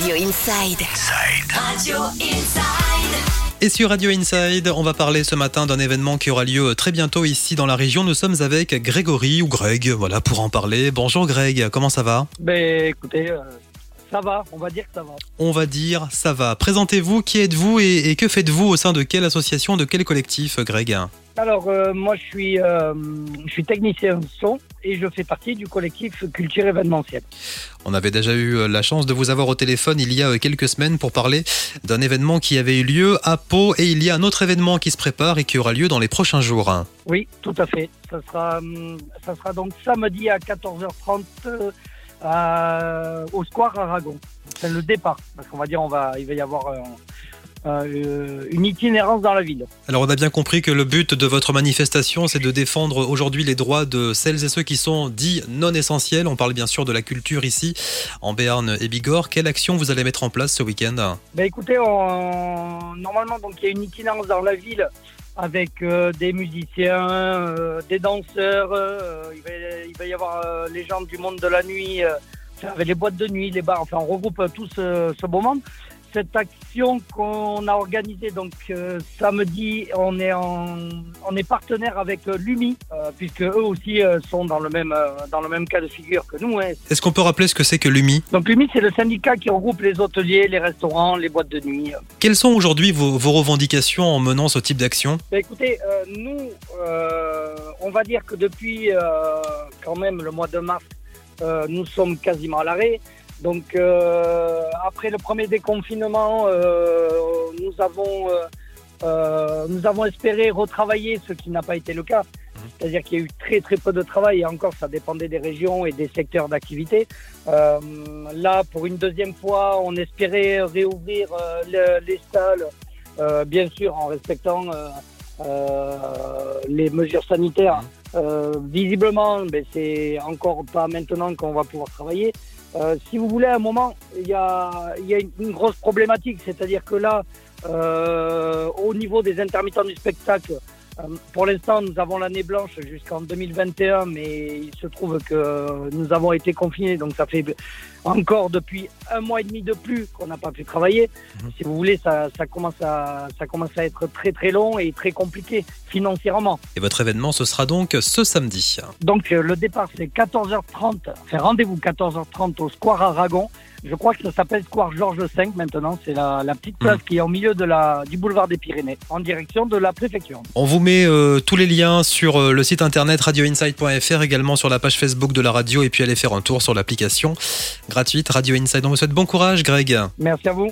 Radio Inside. Radio Inside. Et sur Radio Inside, on va parler ce matin d'un événement qui aura lieu très bientôt ici dans la région. Nous sommes avec Grégory ou Greg, voilà, pour en parler. Bonjour Greg, comment ça va? Ben écoutez, euh, ça va, on va dire que ça va. On va dire ça va. Présentez-vous, qui êtes-vous et, et que faites-vous au sein de quelle association, de quel collectif, Greg Alors euh, moi je suis, euh, je suis technicien son et je fais partie du collectif Culture événementielle. On avait déjà eu la chance de vous avoir au téléphone il y a quelques semaines pour parler d'un événement qui avait eu lieu à Pau et il y a un autre événement qui se prépare et qui aura lieu dans les prochains jours. Oui, tout à fait. Ça sera, hum, ça sera donc samedi à 14h30 euh, au Square Aragon. C'est le départ, parce qu'on va dire on va, il va y avoir euh, euh, une itinérance dans la ville. Alors on a bien compris que le but de votre manifestation, c'est de défendre aujourd'hui les droits de celles et ceux qui sont dits non essentiels. On parle bien sûr de la culture ici, en Béarn et Bigorre. Quelle action vous allez mettre en place ce week-end? Ben écoutez, on- normalement donc il y a une itinérance dans la ville avec euh, des musiciens, euh, des danseurs. euh, il, va, y avoir les gens du monde de la nuit, avec les boîtes de nuit, les bars. Enfin, on regroupe tout ce, ce beau monde. Cette action qu'on a organisée donc euh, samedi, on est en, on est partenaire avec euh, l'UMI euh, puisque eux aussi sont dans le même dans le même cas de figure que nous. hein. Est-ce qu'on peut rappeler ce que c'est que l'UMI? Donc l'UMI c'est le syndicat qui regroupe les hôteliers, les restaurants, les boîtes de nuit. Quelles sont aujourd'hui vos, vos revendications en menant ce type d'action? Bah, écoutez, nous, on va dire que depuis quand même le mois de mars, nous sommes quasiment à l'arrêt. Donc euh, après le premier déconfinement, euh, nous avons euh, euh, nous avons espéré retravailler, ce qui n'a pas été le cas. C'est-à-dire qu'il y a eu très très peu de travail et encore ça dépendait des régions et des secteurs d'activité. Euh, là, pour une deuxième fois, on espérait réouvrir euh, le- les salles, euh, bien sûr en respectant les mesures sanitaires. Euh, visiblement, ben, c'est encore pas maintenant qu'on va pouvoir travailler. Euh, si vous voulez, à un moment, il y a, y a une, une grosse problématique, c'est-à-dire que là, euh, au niveau des intermittents du spectacle, euh, pour l'instant, nous avons l'année blanche jusqu'en 2021, mais il se trouve que nous avons été confinés, donc ça fait encore depuis un mois et demi de plus qu'on n'a pas pu travailler. Mhm. Si vous voulez, ça, ça, commence à, ça commence à être très très long et très compliqué financièrement. Et votre événement, ce sera donc ce samedi. Donc euh, le départ c'est 14h30, enfin rendez-vous 14h30 au Square Aragon. Je crois que ça s'appelle Square Georges V maintenant, c'est la, la petite place qui est au milieu de la, du boulevard des Pyrénées, en direction de la préfecture. On vous met euh, tous les liens sur euh, le site internet radioinside.fr, également sur la page Facebook de la radio, et puis allez faire un tour sur l'application gratuite Radio Inside. On vous souhaite bon courage, Greg. Merci à vous.